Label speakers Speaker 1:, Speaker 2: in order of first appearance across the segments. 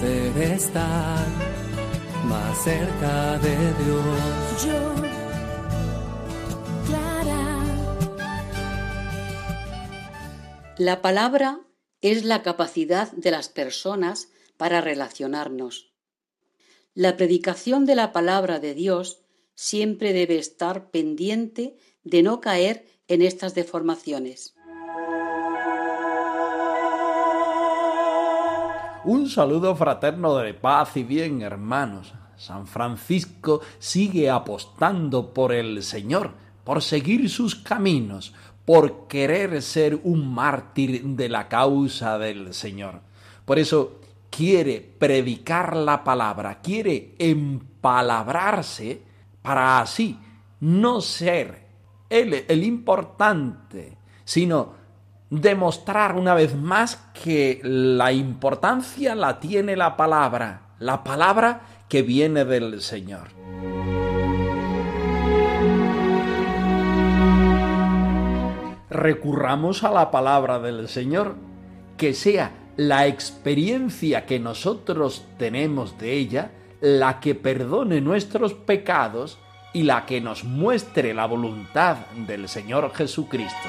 Speaker 1: poder estar más cerca de Dios.
Speaker 2: Yo, Clara.
Speaker 3: La palabra es la capacidad de las personas para relacionarnos. La predicación de la palabra de Dios siempre debe estar pendiente de no caer en estas deformaciones.
Speaker 4: Un saludo fraterno de paz y bien, hermanos. San Francisco sigue apostando por el Señor, por seguir sus caminos, por querer ser un mártir de la causa del Señor. Por eso quiere predicar la palabra, quiere empalabrarse para así no ser él el importante, sino demostrar una vez más que la importancia la tiene la palabra, la palabra que viene del Señor. Recurramos a la palabra del Señor, que sea la experiencia que nosotros tenemos de ella la que perdone nuestros pecados y la que nos muestre la voluntad del Señor Jesucristo.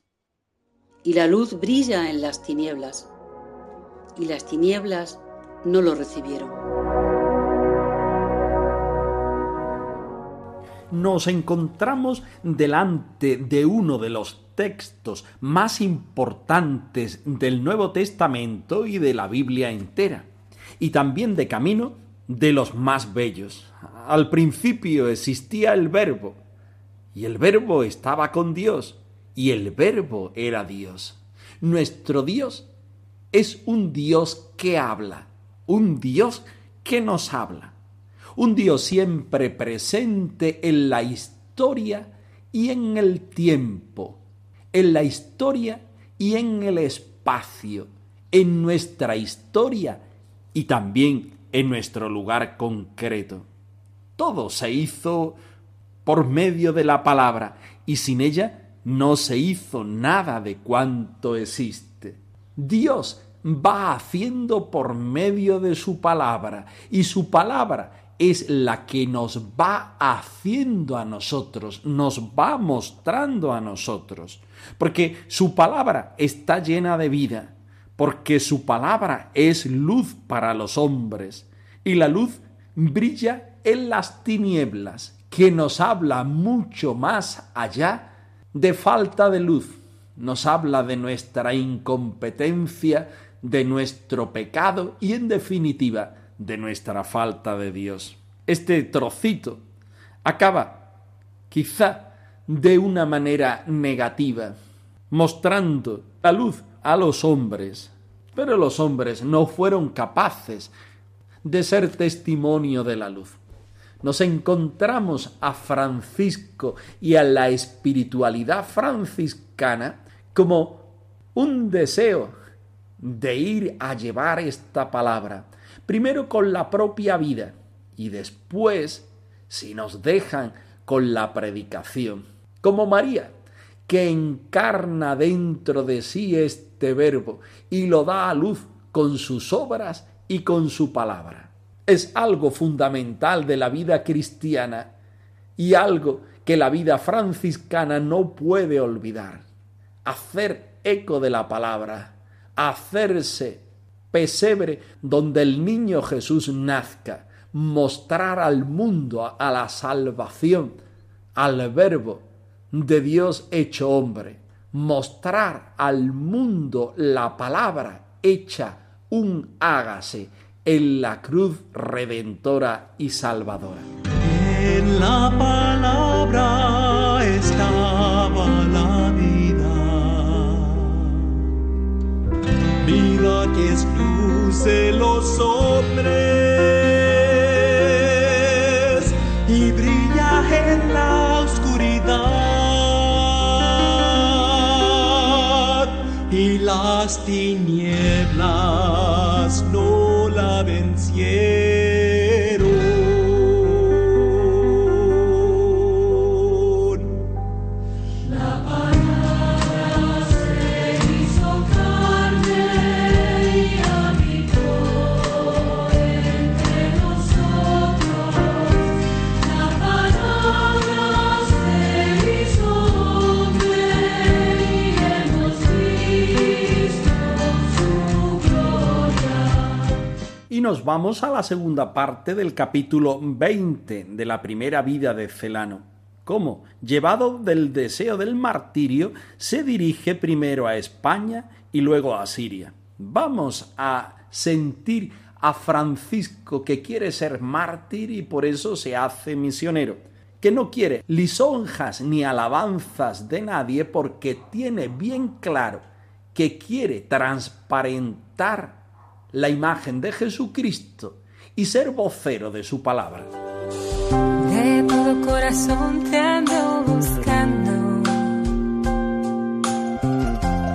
Speaker 3: Y la luz brilla en las tinieblas, y las tinieblas no lo recibieron.
Speaker 4: Nos encontramos delante de uno de los textos más importantes del Nuevo Testamento y de la Biblia entera, y también de camino de los más bellos. Al principio existía el verbo, y el verbo estaba con Dios, y el verbo era Dios. Nuestro Dios es un Dios que habla, un Dios que nos habla, un Dios siempre presente en la historia y en el tiempo, en la historia y en el espacio, en nuestra historia y también en nuestro lugar concreto. Todo se hizo por medio de la palabra y sin ella no se hizo nada de cuanto existe. Dios va haciendo por medio de su palabra y su palabra es la que nos va haciendo a nosotros, nos va mostrando a nosotros, porque su palabra está llena de vida, porque su palabra es luz para los hombres y la luz brilla en las tinieblas, que nos habla mucho más allá de falta de luz, nos habla de nuestra incompetencia, de nuestro pecado y en definitiva de nuestra falta de Dios. Este trocito acaba quizá de una manera negativa, mostrando la luz a los hombres, pero los hombres no fueron capaces de ser testimonio de la luz. Nos encontramos a Francisco y a la espiritualidad franciscana como un deseo de ir a llevar esta palabra, primero con la propia vida y después, si nos dejan, con la predicación, como María, que encarna dentro de sí este verbo y lo da a luz con sus obras y con su palabra. Es algo fundamental de la vida cristiana y algo que la vida franciscana no puede olvidar. Hacer eco de la palabra, hacerse pesebre donde el niño Jesús nazca, mostrar al mundo, a la salvación, al verbo de Dios hecho hombre, mostrar al mundo la palabra hecha un hágase en la cruz redentora y salvadora.
Speaker 2: En la palabra estaba la vida, vida que es luz de los hombres y brilla en la oscuridad y las tinieblas no la vencieron.
Speaker 4: Vamos a la segunda parte del capítulo 20 de la primera vida de Celano. Cómo, llevado del deseo del martirio, se dirige primero a España y luego a Siria. Vamos a sentir a Francisco que quiere ser mártir y por eso se hace misionero, que no quiere lisonjas ni alabanzas de nadie porque tiene bien claro que quiere transparentar la imagen de Jesucristo y ser vocero de su palabra.
Speaker 5: De todo corazón te ando buscando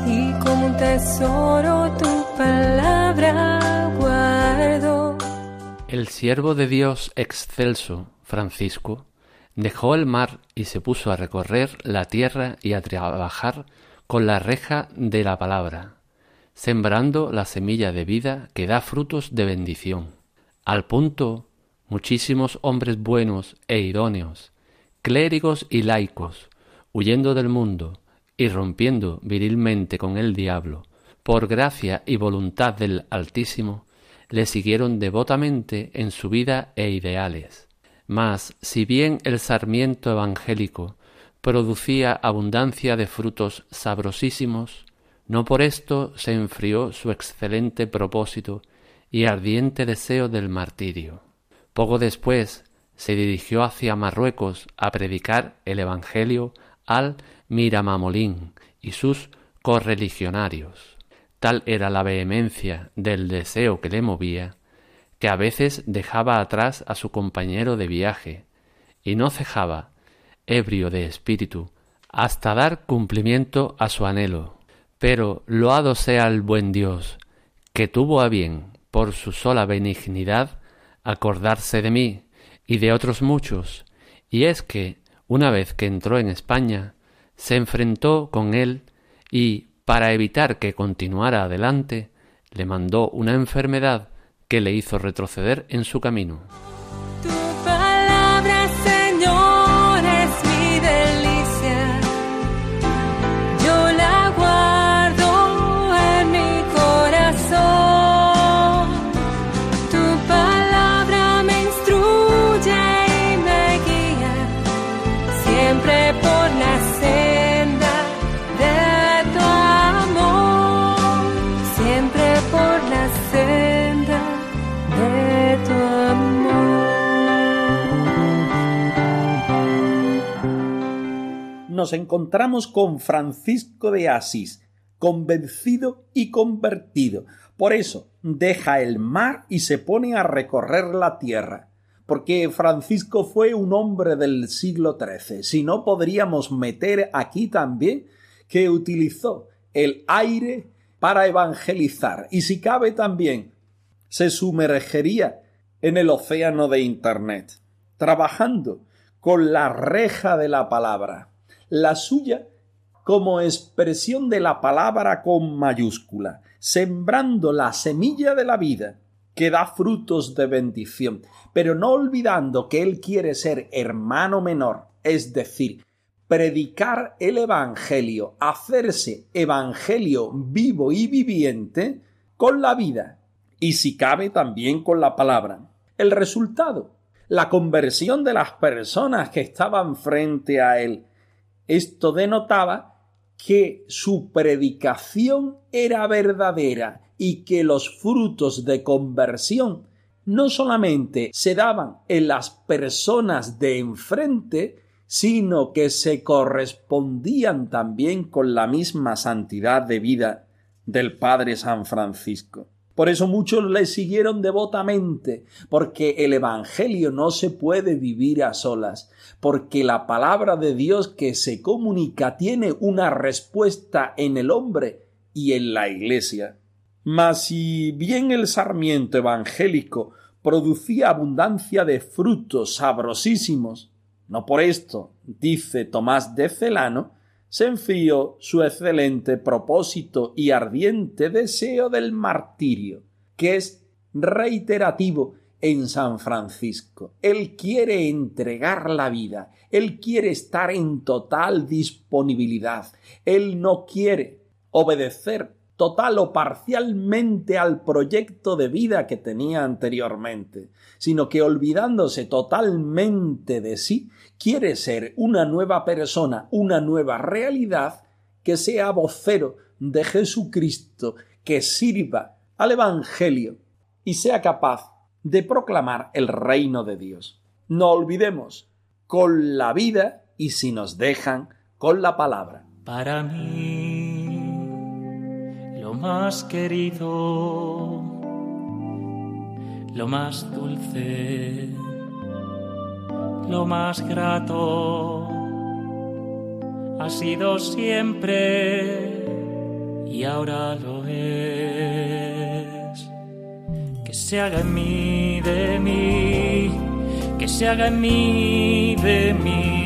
Speaker 5: y como un tesoro tu palabra guardo.
Speaker 6: El siervo de Dios excelso, Francisco, dejó el mar y se puso a recorrer la tierra y a trabajar con la reja de la palabra sembrando la semilla de vida que da frutos de bendición. Al punto, muchísimos hombres buenos e idóneos, clérigos y laicos, huyendo del mundo y rompiendo virilmente con el diablo, por gracia y voluntad del Altísimo, le siguieron devotamente en su vida e ideales. Mas, si bien el sarmiento evangélico producía abundancia de frutos sabrosísimos, no por esto se enfrió su excelente propósito y ardiente deseo del martirio. Poco después se dirigió hacia Marruecos a predicar el Evangelio al Miramamolín y sus correligionarios. Tal era la vehemencia del deseo que le movía, que a veces dejaba atrás a su compañero de viaje, y no cejaba, ebrio de espíritu, hasta dar cumplimiento a su anhelo, pero loado sea el buen Dios, que tuvo a bien, por su sola benignidad, acordarse de mí y de otros muchos, y es que, una vez que entró en España, se enfrentó con él y, para evitar que continuara adelante, le mandó una enfermedad que le hizo retroceder en su camino.
Speaker 4: Nos encontramos con Francisco de Asís, convencido y convertido. Por eso deja el mar y se pone a recorrer la tierra, porque Francisco fue un hombre del siglo XIII. Si no, podríamos meter aquí también que utilizó el aire para evangelizar y si cabe también se sumergería en el océano de Internet, trabajando con la reja de la palabra la suya como expresión de la palabra con mayúscula, sembrando la semilla de la vida que da frutos de bendición, pero no olvidando que Él quiere ser hermano menor, es decir, predicar el Evangelio, hacerse Evangelio vivo y viviente con la vida y si cabe también con la palabra. El resultado, la conversión de las personas que estaban frente a él. Esto denotaba que su predicación era verdadera y que los frutos de conversión no solamente se daban en las personas de enfrente, sino que se correspondían también con la misma santidad de vida del Padre San Francisco. Por eso muchos le siguieron devotamente, porque el Evangelio no se puede vivir a solas, porque la palabra de Dios que se comunica tiene una respuesta en el hombre y en la Iglesia. Mas si bien el sarmiento evangélico producía abundancia de frutos sabrosísimos, no por esto, dice Tomás de Celano, se enfrió su excelente propósito y ardiente deseo del martirio, que es reiterativo en San Francisco. Él quiere entregar la vida, él quiere estar en total disponibilidad, él no quiere obedecer total o parcialmente al proyecto de vida que tenía anteriormente, sino que olvidándose totalmente de sí, quiere ser una nueva persona, una nueva realidad que sea vocero de Jesucristo, que sirva al Evangelio y sea capaz de proclamar el reino de Dios. No olvidemos, con la vida y si nos dejan, con la palabra.
Speaker 2: Para mí, más querido, lo más dulce lo más grato ha sido siempre y ahora lo es. Que se haga en mí de mí, que se haga en mí de mí,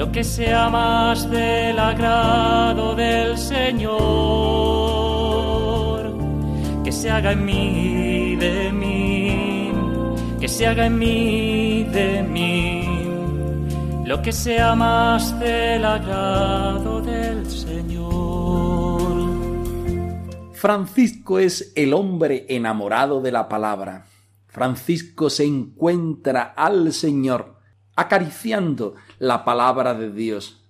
Speaker 2: lo que sea más del agrado del Señor. Que se haga en mí de mí, que se haga en mí de mí lo que sea más del agrado del Señor.
Speaker 4: Francisco es el hombre enamorado de la palabra. Francisco se encuentra al Señor acariciando la palabra de Dios.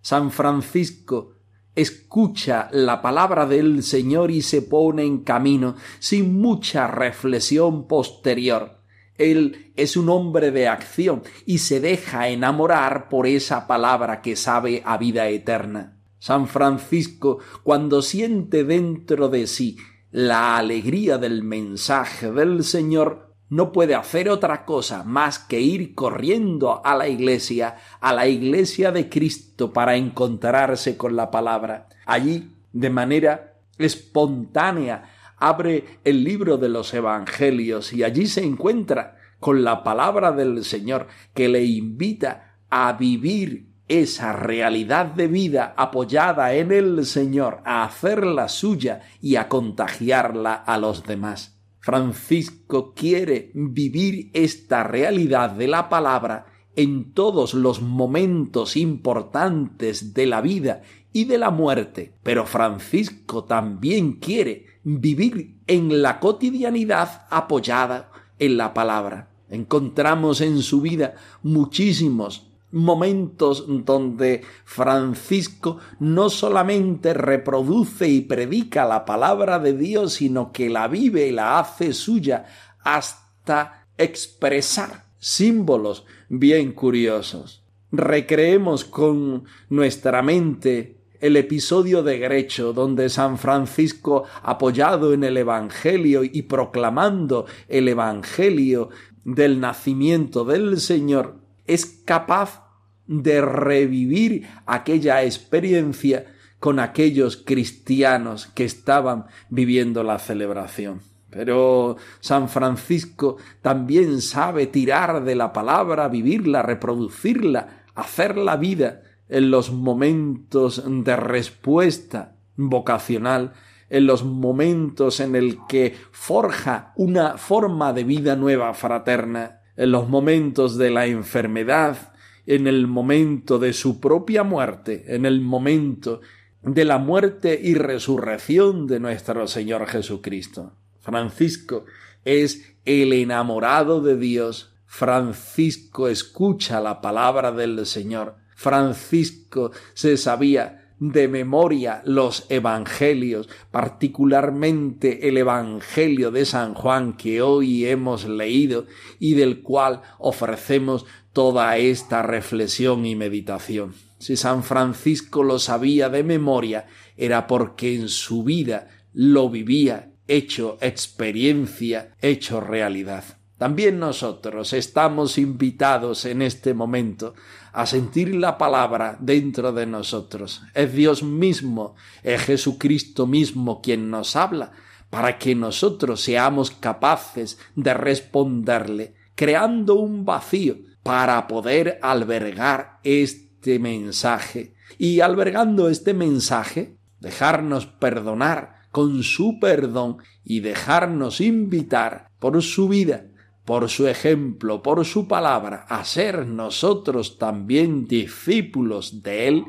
Speaker 4: San Francisco escucha la palabra del Señor y se pone en camino sin mucha reflexión posterior él es un hombre de acción y se deja enamorar por esa palabra que sabe a vida eterna. San Francisco, cuando siente dentro de sí la alegría del mensaje del Señor, no puede hacer otra cosa más que ir corriendo a la iglesia, a la iglesia de Cristo, para encontrarse con la palabra. Allí, de manera espontánea, abre el libro de los Evangelios y allí se encuentra con la palabra del Señor que le invita a vivir esa realidad de vida apoyada en el Señor, a hacerla suya y a contagiarla a los demás. Francisco quiere vivir esta realidad de la palabra en todos los momentos importantes de la vida y de la muerte, pero Francisco también quiere vivir en la cotidianidad apoyada en la palabra. Encontramos en su vida muchísimos momentos donde Francisco no solamente reproduce y predica la palabra de Dios, sino que la vive y la hace suya hasta expresar símbolos bien curiosos. Recreemos con nuestra mente el episodio de Grecho, donde San Francisco, apoyado en el Evangelio y proclamando el Evangelio del nacimiento del Señor, es capaz de revivir aquella experiencia con aquellos cristianos que estaban viviendo la celebración. Pero San Francisco también sabe tirar de la palabra, vivirla, reproducirla, hacer la vida en los momentos de respuesta vocacional, en los momentos en el que forja una forma de vida nueva fraterna, en los momentos de la enfermedad en el momento de su propia muerte, en el momento de la muerte y resurrección de nuestro Señor Jesucristo. Francisco es el enamorado de Dios. Francisco escucha la palabra del Señor. Francisco se sabía de memoria los evangelios, particularmente el Evangelio de San Juan que hoy hemos leído y del cual ofrecemos toda esta reflexión y meditación. Si San Francisco lo sabía de memoria, era porque en su vida lo vivía, hecho experiencia, hecho realidad. También nosotros estamos invitados en este momento a sentir la palabra dentro de nosotros. Es Dios mismo, es Jesucristo mismo quien nos habla, para que nosotros seamos capaces de responderle, creando un vacío para poder albergar este mensaje. Y albergando este mensaje, dejarnos perdonar con su perdón y dejarnos invitar por su vida por su ejemplo, por su palabra, a ser nosotros también discípulos de Él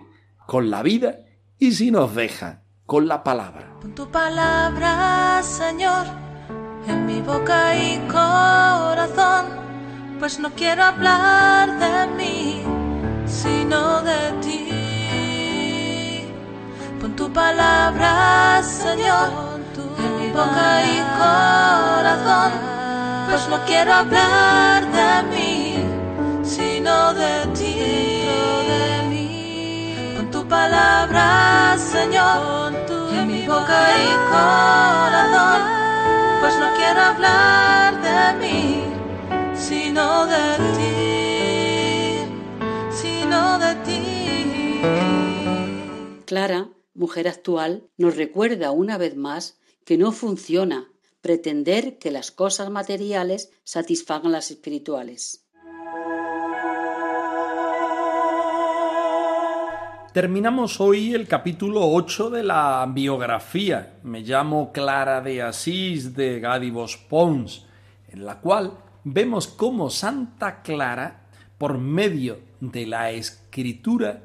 Speaker 4: con la vida y si nos deja con la palabra.
Speaker 7: Con tu palabra, Señor, en mi boca y corazón, pues no quiero hablar de mí, sino de ti. Con tu palabra, Señor, en mi boca y corazón pues no quiero hablar de mí, sino de ti. De mí. Con tu palabra, Señor, en mi boca y corazón, pues no quiero hablar de mí, sino de ti, sino de ti.
Speaker 3: Clara, mujer actual, nos recuerda una vez más que no funciona pretender que las cosas materiales satisfagan las espirituales.
Speaker 4: Terminamos hoy el capítulo 8 de la biografía. Me llamo Clara de Asís de Gádivos Pons, en la cual vemos cómo Santa Clara, por medio de la escritura,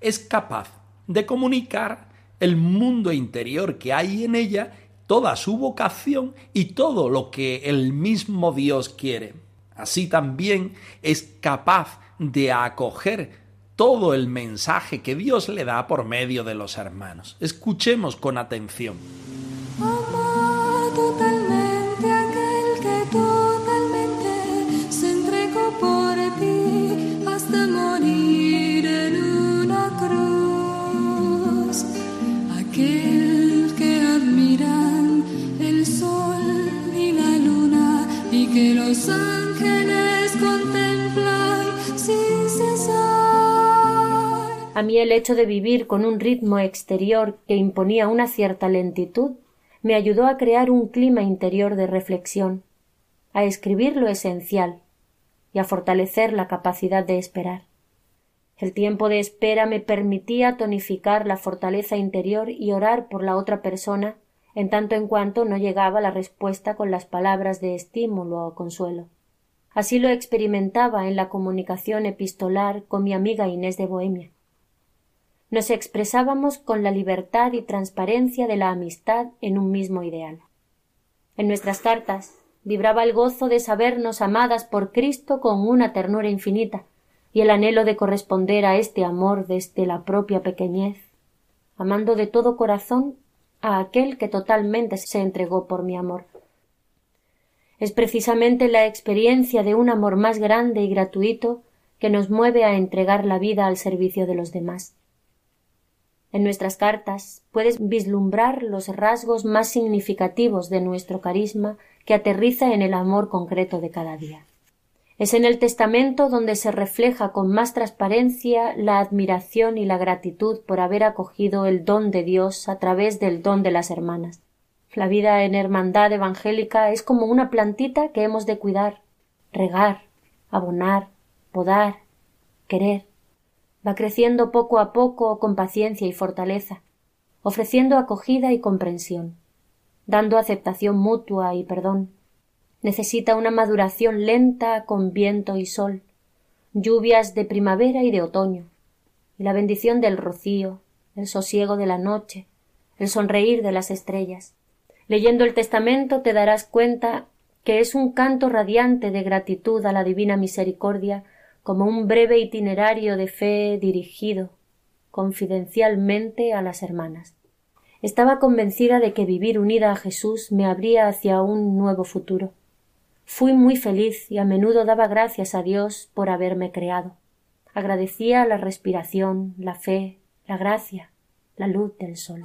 Speaker 4: es capaz de comunicar el mundo interior que hay en ella toda su vocación y todo lo que el mismo Dios quiere. Así también es capaz de acoger todo el mensaje que Dios le da por medio de los hermanos. Escuchemos con atención.
Speaker 8: A mí el hecho de vivir con un ritmo exterior que imponía una cierta lentitud me ayudó a crear un clima interior de reflexión, a escribir lo esencial y a fortalecer la capacidad de esperar. El tiempo de espera me permitía tonificar la fortaleza interior y orar por la otra persona en tanto en cuanto no llegaba la respuesta con las palabras de estímulo o consuelo. Así lo experimentaba en la comunicación epistolar con mi amiga Inés de Bohemia nos expresábamos con la libertad y transparencia de la amistad en un mismo ideal. En nuestras cartas vibraba el gozo de sabernos amadas por Cristo con una ternura infinita y el anhelo de corresponder a este amor desde la propia pequeñez, amando de todo corazón a aquel que totalmente se entregó por mi amor. Es precisamente la experiencia de un amor más grande y gratuito que nos mueve a entregar la vida al servicio de los demás. En nuestras cartas puedes vislumbrar los rasgos más significativos de nuestro carisma que aterriza en el amor concreto de cada día. Es en el testamento donde se refleja con más transparencia la admiración y la gratitud por haber acogido el don de Dios a través del don de las hermanas. La vida en hermandad evangélica es como una plantita que hemos de cuidar, regar, abonar, podar, querer va creciendo poco a poco con paciencia y fortaleza, ofreciendo acogida y comprensión, dando aceptación mutua y perdón. Necesita una maduración lenta con viento y sol, lluvias de primavera y de otoño, y la bendición del rocío, el sosiego de la noche, el sonreír de las estrellas. Leyendo el testamento te darás cuenta que es un canto radiante de gratitud a la divina misericordia como un breve itinerario de fe dirigido confidencialmente a las hermanas. Estaba convencida de que vivir unida a Jesús me abría hacia un nuevo futuro. Fui muy feliz y a menudo daba gracias a Dios por haberme creado. Agradecía la respiración, la fe, la gracia, la luz del sol.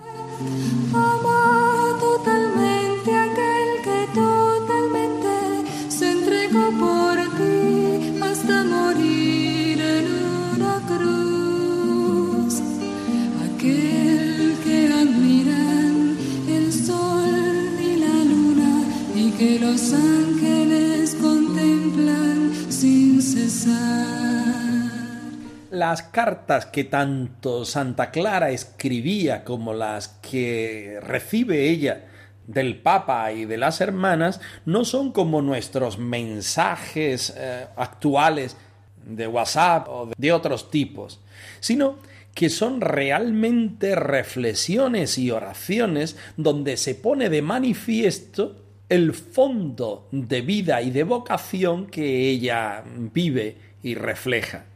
Speaker 4: Las cartas que tanto Santa Clara escribía como las que recibe ella del Papa y de las hermanas no son como nuestros mensajes eh, actuales de WhatsApp o de otros tipos, sino que son realmente reflexiones y oraciones donde se pone de manifiesto el fondo de vida y de vocación que ella vive y refleja.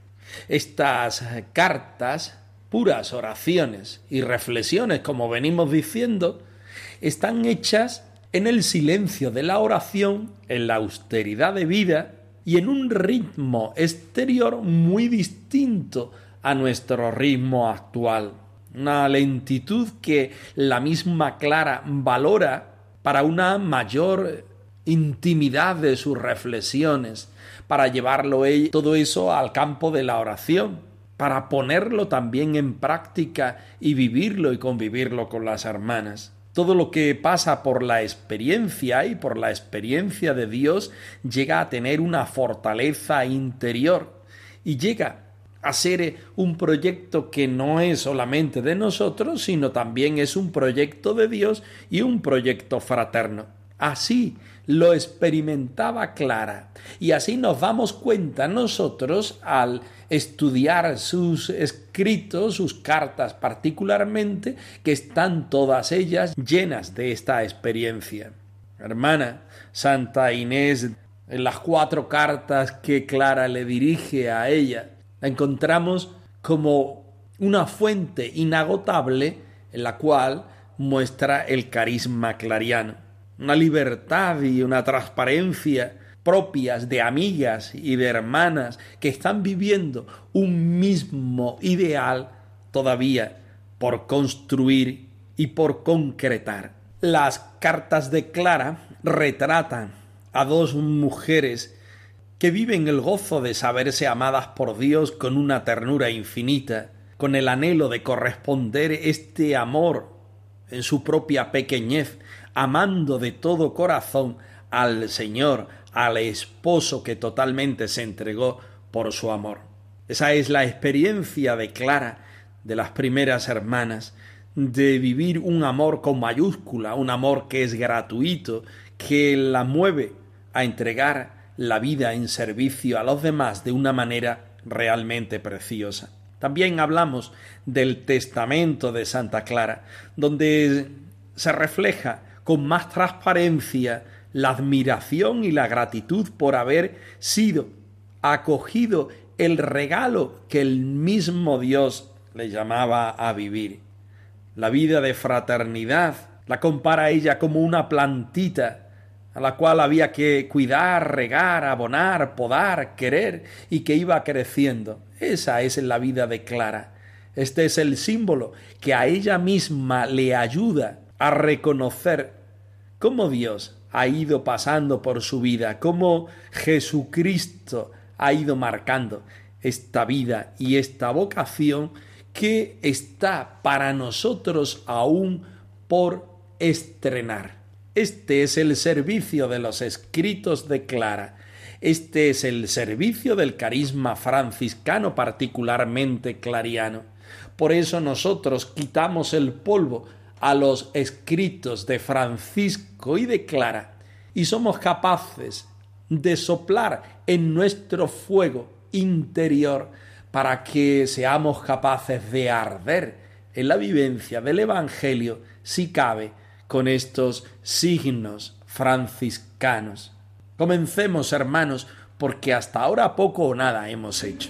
Speaker 4: Estas cartas, puras oraciones y reflexiones, como venimos diciendo, están hechas en el silencio de la oración, en la austeridad de vida y en un ritmo exterior muy distinto a nuestro ritmo actual. Una lentitud que la misma Clara valora para una mayor intimidad de sus reflexiones, para llevarlo todo eso al campo de la oración, para ponerlo también en práctica y vivirlo y convivirlo con las hermanas. Todo lo que pasa por la experiencia y por la experiencia de Dios llega a tener una fortaleza interior y llega a ser un proyecto que no es solamente de nosotros, sino también es un proyecto de Dios y un proyecto fraterno. Así lo experimentaba Clara y así nos damos cuenta nosotros al estudiar sus escritos, sus cartas particularmente, que están todas ellas llenas de esta experiencia. Hermana, Santa Inés, en las cuatro cartas que Clara le dirige a ella, la encontramos como una fuente inagotable en la cual muestra el carisma clariano, una libertad y una transparencia propias de amigas y de hermanas que están viviendo un mismo ideal todavía por construir y por concretar. Las cartas de Clara retratan a dos mujeres que viven el gozo de saberse amadas por Dios con una ternura infinita, con el anhelo de corresponder este amor en su propia pequeñez, amando de todo corazón al Señor, al esposo que totalmente se entregó por su amor. Esa es la experiencia de Clara de las primeras hermanas, de vivir un amor con mayúscula, un amor que es gratuito, que la mueve a entregar la vida en servicio a los demás de una manera realmente preciosa. También hablamos del testamento de Santa Clara, donde se refleja con más transparencia la admiración y la gratitud por haber sido acogido el regalo que el mismo Dios le llamaba a vivir. La vida de fraternidad la compara ella como una plantita a la cual había que cuidar, regar, abonar, podar, querer y que iba creciendo. Esa es la vida de Clara. Este es el símbolo que a ella misma le ayuda a reconocer cómo Dios ha ido pasando por su vida, cómo Jesucristo ha ido marcando esta vida y esta vocación que está para nosotros aún por estrenar. Este es el servicio de los escritos de Clara. Este es el servicio del carisma franciscano particularmente clariano. Por eso nosotros quitamos el polvo a los escritos de Francisco y de Clara y somos capaces de soplar en nuestro fuego interior para que seamos capaces de arder en la vivencia del Evangelio, si cabe, con estos signos franciscanos. Comencemos, hermanos, porque hasta ahora poco o nada hemos hecho.